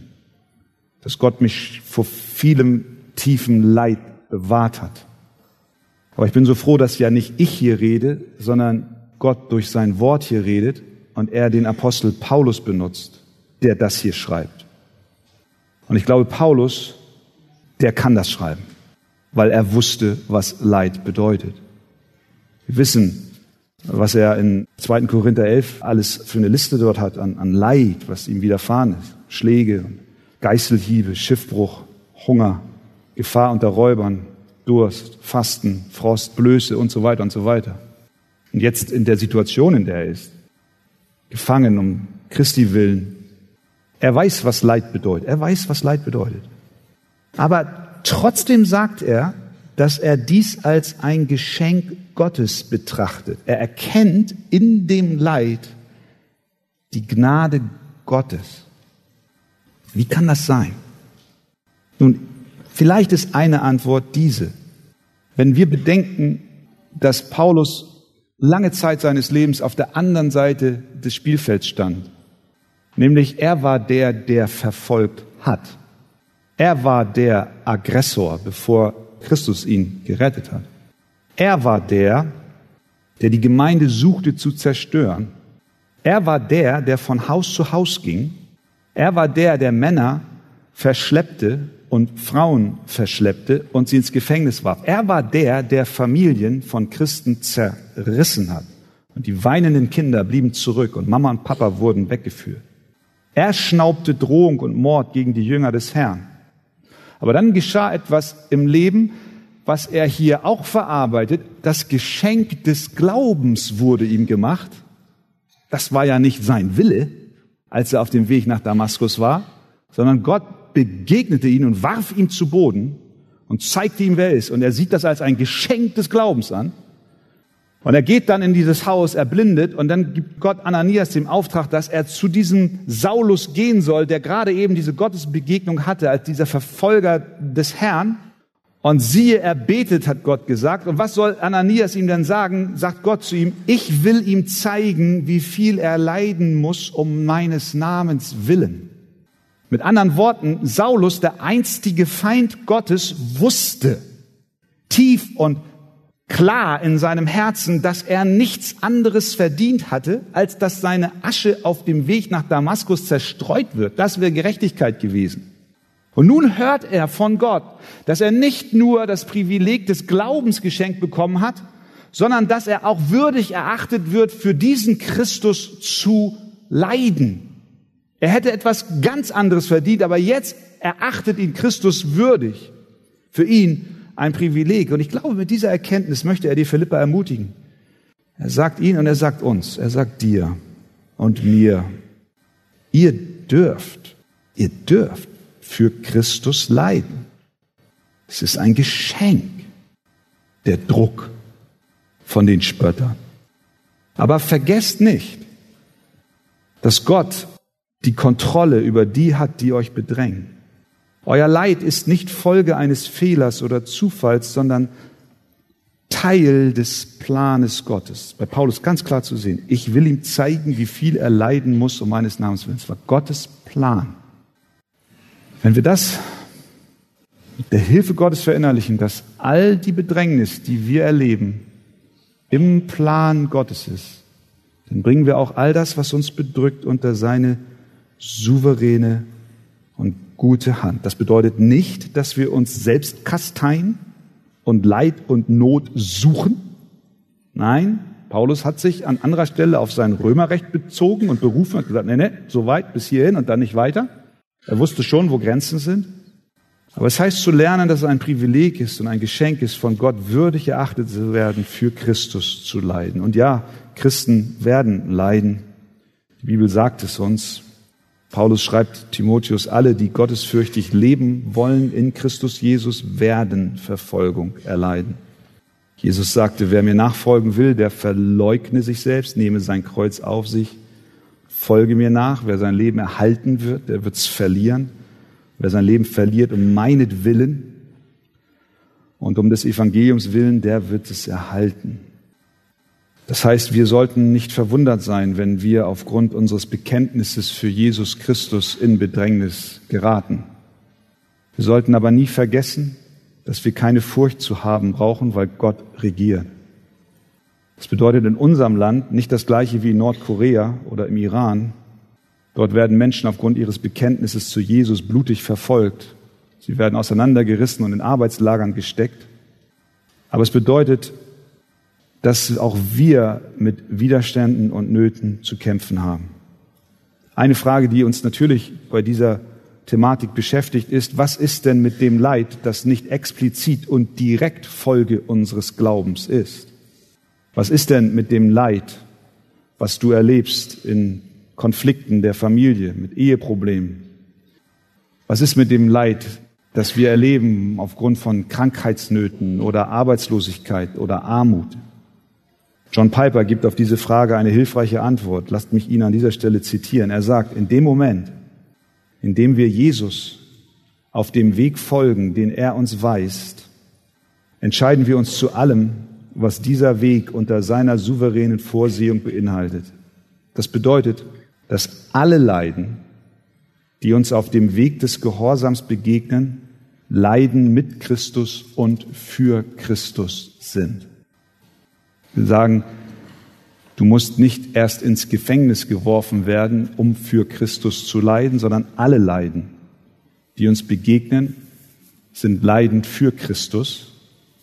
dass Gott mich vor vielem tiefen Leid bewahrt hat. Aber ich bin so froh, dass ja nicht ich hier rede, sondern Gott durch sein Wort hier redet und er den Apostel Paulus benutzt, der das hier schreibt. Und ich glaube, Paulus, der kann das schreiben, weil er wusste, was Leid bedeutet. Wir wissen, was er in 2. Korinther 11 alles für eine Liste dort hat an, an Leid, was ihm widerfahren ist. Schläge, Geißelhiebe, Schiffbruch, Hunger, Gefahr unter Räubern, Durst, Fasten, Frost, Blöße und so weiter und so weiter. Und jetzt in der Situation, in der er ist, gefangen um Christi willen. Er weiß, was Leid bedeutet. Er weiß, was Leid bedeutet. Aber trotzdem sagt er, dass er dies als ein Geschenk Gottes betrachtet. Er erkennt in dem Leid die Gnade Gottes. Wie kann das sein? Nun, vielleicht ist eine Antwort diese. Wenn wir bedenken, dass Paulus lange Zeit seines Lebens auf der anderen Seite des Spielfelds stand. Nämlich er war der, der verfolgt hat. Er war der Aggressor, bevor Christus ihn gerettet hat. Er war der, der die Gemeinde suchte zu zerstören. Er war der, der von Haus zu Haus ging. Er war der, der Männer verschleppte und Frauen verschleppte und sie ins Gefängnis warf. Er war der, der Familien von Christen zerrissen hat. Und die weinenden Kinder blieben zurück und Mama und Papa wurden weggeführt. Er schnaubte Drohung und Mord gegen die Jünger des Herrn. Aber dann geschah etwas im Leben, was er hier auch verarbeitet. Das Geschenk des Glaubens wurde ihm gemacht. Das war ja nicht sein Wille, als er auf dem Weg nach Damaskus war, sondern Gott begegnete ihn und warf ihn zu Boden und zeigte ihm, wer er ist. Und er sieht das als ein Geschenk des Glaubens an. Und er geht dann in dieses Haus, erblindet, und dann gibt Gott Ananias den Auftrag, dass er zu diesem Saulus gehen soll, der gerade eben diese Gottesbegegnung hatte, als dieser Verfolger des Herrn. Und siehe, er betet, hat Gott gesagt. Und was soll Ananias ihm denn sagen? Sagt Gott zu ihm, ich will ihm zeigen, wie viel er leiden muss um meines Namens willen. Mit anderen Worten, Saulus, der einstige Feind Gottes, wusste tief und klar in seinem Herzen, dass er nichts anderes verdient hatte, als dass seine Asche auf dem Weg nach Damaskus zerstreut wird. Das wäre Gerechtigkeit gewesen. Und nun hört er von Gott, dass er nicht nur das Privileg des Glaubens geschenkt bekommen hat, sondern dass er auch würdig erachtet wird, für diesen Christus zu leiden. Er hätte etwas ganz anderes verdient, aber jetzt erachtet ihn Christus würdig. Für ihn ein Privileg. Und ich glaube, mit dieser Erkenntnis möchte er die Philippa ermutigen. Er sagt ihn und er sagt uns, er sagt dir und mir, ihr dürft, ihr dürft für Christus leiden. Es ist ein Geschenk, der Druck von den Spöttern. Aber vergesst nicht, dass Gott die Kontrolle über die hat, die euch bedrängen. Euer Leid ist nicht Folge eines Fehlers oder Zufalls, sondern Teil des Planes Gottes. Bei Paulus ganz klar zu sehen. Ich will ihm zeigen, wie viel er leiden muss um meines Namens willen. Es war Gottes Plan. Wenn wir das mit der Hilfe Gottes verinnerlichen, dass all die Bedrängnis, die wir erleben, im Plan Gottes ist, dann bringen wir auch all das, was uns bedrückt, unter seine souveräne und gute Hand. Das bedeutet nicht, dass wir uns selbst kasteien und Leid und Not suchen. Nein, Paulus hat sich an anderer Stelle auf sein Römerrecht bezogen und berufen und gesagt, nee, nee, so weit bis hierhin und dann nicht weiter. Er wusste schon, wo Grenzen sind. Aber es heißt zu lernen, dass es ein Privileg ist und ein Geschenk ist, von Gott würdig erachtet zu werden, für Christus zu leiden. Und ja, Christen werden leiden. Die Bibel sagt es uns. Paulus schreibt Timotheus, alle, die gottesfürchtig leben wollen in Christus Jesus, werden Verfolgung erleiden. Jesus sagte, wer mir nachfolgen will, der verleugne sich selbst, nehme sein Kreuz auf sich folge mir nach. Wer sein Leben erhalten wird, der wird es verlieren. Wer sein Leben verliert um meinetwillen und um des Evangeliums willen, der wird es erhalten. Das heißt, wir sollten nicht verwundert sein, wenn wir aufgrund unseres Bekenntnisses für Jesus Christus in Bedrängnis geraten. Wir sollten aber nie vergessen, dass wir keine Furcht zu haben brauchen, weil Gott regiert. Das bedeutet in unserem Land nicht das gleiche wie in Nordkorea oder im Iran. Dort werden Menschen aufgrund ihres Bekenntnisses zu Jesus blutig verfolgt. Sie werden auseinandergerissen und in Arbeitslagern gesteckt. Aber es bedeutet, dass auch wir mit Widerständen und Nöten zu kämpfen haben. Eine Frage, die uns natürlich bei dieser Thematik beschäftigt, ist, was ist denn mit dem Leid, das nicht explizit und direkt Folge unseres Glaubens ist? Was ist denn mit dem Leid, was du erlebst in Konflikten der Familie, mit Eheproblemen? Was ist mit dem Leid, das wir erleben aufgrund von Krankheitsnöten oder Arbeitslosigkeit oder Armut? John Piper gibt auf diese Frage eine hilfreiche Antwort. Lasst mich ihn an dieser Stelle zitieren. Er sagt, in dem Moment, in dem wir Jesus auf dem Weg folgen, den er uns weist, entscheiden wir uns zu allem, was dieser Weg unter seiner souveränen Vorsehung beinhaltet. Das bedeutet, dass alle Leiden, die uns auf dem Weg des Gehorsams begegnen, Leiden mit Christus und für Christus sind. Wir sagen, du musst nicht erst ins Gefängnis geworfen werden, um für Christus zu leiden, sondern alle Leiden, die uns begegnen, sind Leiden für Christus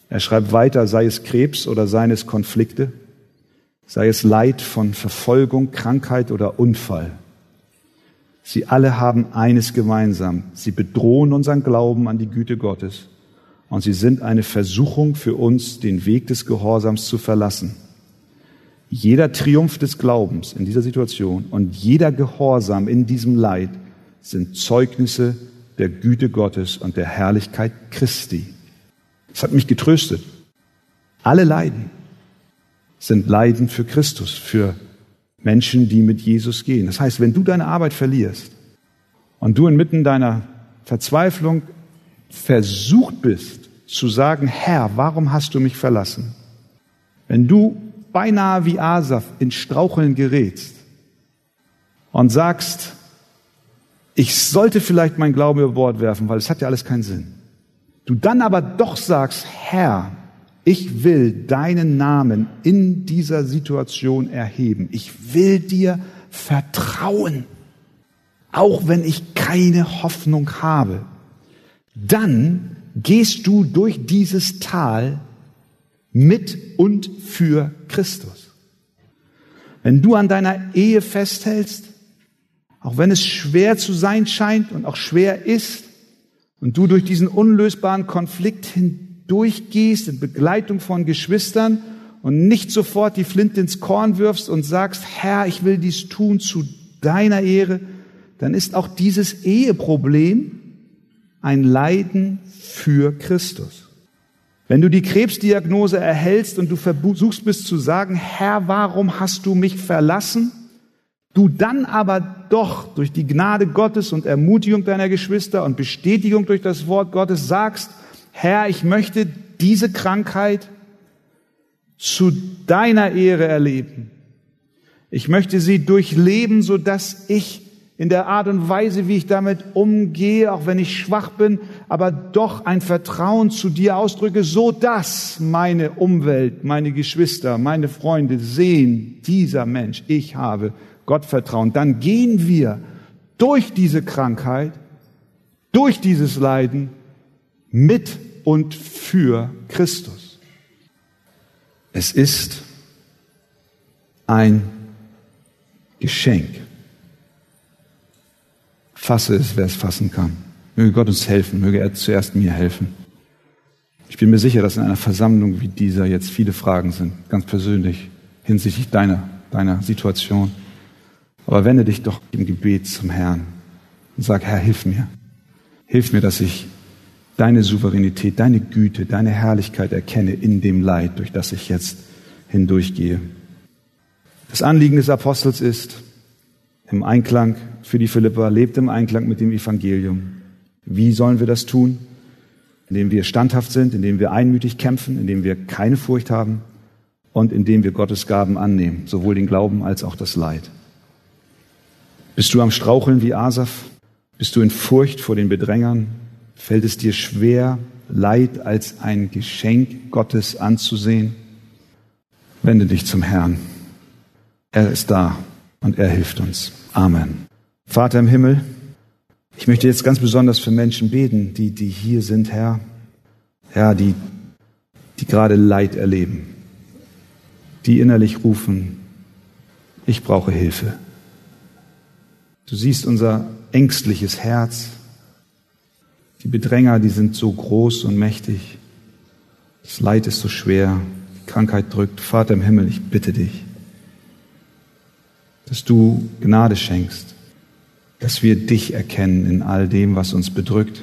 er schreibt weiter, sei es Krebs oder seien es Konflikte, sei es Leid von Verfolgung, Krankheit oder Unfall. Sie alle haben eines gemeinsam. Sie bedrohen unseren Glauben an die Güte Gottes und sie sind eine Versuchung für uns, den Weg des Gehorsams zu verlassen. Jeder Triumph des Glaubens in dieser Situation und jeder Gehorsam in diesem Leid sind Zeugnisse der Güte Gottes und der Herrlichkeit Christi. Es hat mich getröstet. Alle Leiden sind Leiden für Christus, für Menschen, die mit Jesus gehen. Das heißt, wenn du deine Arbeit verlierst und du inmitten deiner Verzweiflung versucht bist zu sagen, Herr, warum hast du mich verlassen? Wenn du beinahe wie Asaf in Straucheln gerätst und sagst, ich sollte vielleicht mein Glauben über Bord werfen, weil es hat ja alles keinen Sinn. Du dann aber doch sagst, Herr, ich will deinen Namen in dieser Situation erheben. Ich will dir vertrauen, auch wenn ich keine Hoffnung habe. Dann gehst du durch dieses Tal mit und für Christus. Wenn du an deiner Ehe festhältst, auch wenn es schwer zu sein scheint und auch schwer ist, und du durch diesen unlösbaren Konflikt hindurchgehst in Begleitung von Geschwistern und nicht sofort die Flinte ins Korn wirfst und sagst, Herr, ich will dies tun zu deiner Ehre, dann ist auch dieses Eheproblem ein Leiden für Christus. Wenn du die Krebsdiagnose erhältst und du versuchst bist zu sagen, Herr, warum hast du mich verlassen? Du dann aber doch durch die Gnade Gottes und Ermutigung deiner Geschwister und Bestätigung durch das Wort Gottes sagst, Herr, ich möchte diese Krankheit zu deiner Ehre erleben. Ich möchte sie durchleben, so dass ich in der Art und Weise, wie ich damit umgehe, auch wenn ich schwach bin, aber doch ein Vertrauen zu dir ausdrücke, so dass meine Umwelt, meine Geschwister, meine Freunde sehen, dieser Mensch, ich habe Gottvertrauen. Dann gehen wir durch diese Krankheit, durch dieses Leiden mit und für Christus. Es ist ein Geschenk. Fasse es, wer es fassen kann. Möge Gott uns helfen, möge er zuerst mir helfen. Ich bin mir sicher, dass in einer Versammlung wie dieser jetzt viele Fragen sind, ganz persönlich, hinsichtlich deiner, deiner Situation. Aber wende dich doch im Gebet zum Herrn und sag, Herr, hilf mir. Hilf mir, dass ich deine Souveränität, deine Güte, deine Herrlichkeit erkenne in dem Leid, durch das ich jetzt hindurchgehe. Das Anliegen des Apostels ist, im Einklang für die Philippa, lebt im Einklang mit dem Evangelium. Wie sollen wir das tun? Indem wir standhaft sind, indem wir einmütig kämpfen, indem wir keine Furcht haben und indem wir Gottes Gaben annehmen, sowohl den Glauben als auch das Leid. Bist du am Straucheln wie Asaf? Bist du in Furcht vor den Bedrängern? Fällt es dir schwer, Leid als ein Geschenk Gottes anzusehen? Wende dich zum Herrn. Er ist da und er hilft uns. Amen. Vater im Himmel, ich möchte jetzt ganz besonders für Menschen beten, die, die hier sind, Herr. Herr, die, die gerade Leid erleben, die innerlich rufen, ich brauche Hilfe. Du siehst unser ängstliches Herz. Die Bedränger, die sind so groß und mächtig. Das Leid ist so schwer. Die Krankheit drückt. Vater im Himmel, ich bitte dich, dass du Gnade schenkst, dass wir dich erkennen in all dem, was uns bedrückt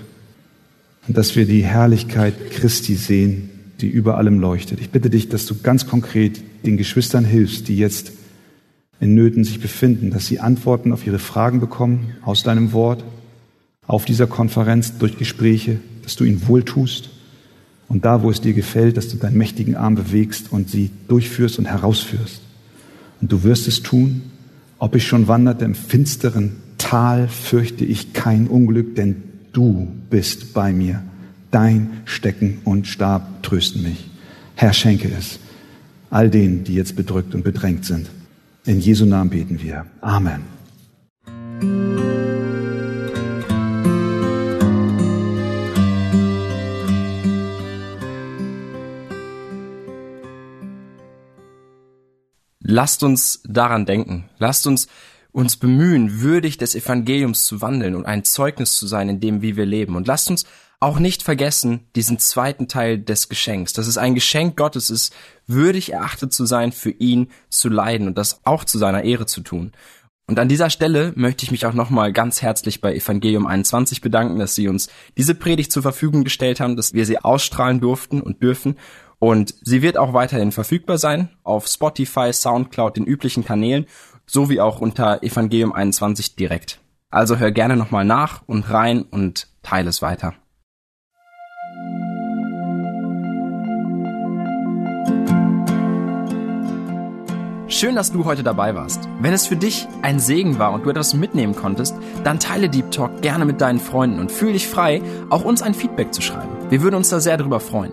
und dass wir die Herrlichkeit Christi sehen, die über allem leuchtet. Ich bitte dich, dass du ganz konkret den Geschwistern hilfst, die jetzt in Nöten sich befinden, dass sie Antworten auf ihre Fragen bekommen aus deinem Wort, auf dieser Konferenz durch Gespräche, dass du ihnen wohltust und da, wo es dir gefällt, dass du deinen mächtigen Arm bewegst und sie durchführst und herausführst. Und du wirst es tun, ob ich schon wanderte im finsteren Tal, fürchte ich kein Unglück, denn du bist bei mir. Dein Stecken und Stab trösten mich. Herr, schenke es all denen, die jetzt bedrückt und bedrängt sind. In Jesu Namen beten wir. Amen. Lasst uns daran denken. Lasst uns uns bemühen, würdig des Evangeliums zu wandeln und ein Zeugnis zu sein in dem, wie wir leben. Und lasst uns auch nicht vergessen diesen zweiten Teil des Geschenks, dass es ein Geschenk Gottes ist, würdig erachtet zu sein, für ihn zu leiden und das auch zu seiner Ehre zu tun. Und an dieser Stelle möchte ich mich auch nochmal ganz herzlich bei Evangelium 21 bedanken, dass sie uns diese Predigt zur Verfügung gestellt haben, dass wir sie ausstrahlen durften und dürfen Und sie wird auch weiterhin verfügbar sein auf Spotify, Soundcloud, den üblichen Kanälen, sowie auch unter Evangelium 21 direkt. Also hör gerne nochmal nach und rein und teile es weiter. Schön, dass du heute dabei warst. Wenn es für dich ein Segen war und du etwas mitnehmen konntest, dann teile Deep Talk gerne mit deinen Freunden und fühle dich frei, auch uns ein Feedback zu schreiben. Wir würden uns da sehr darüber freuen.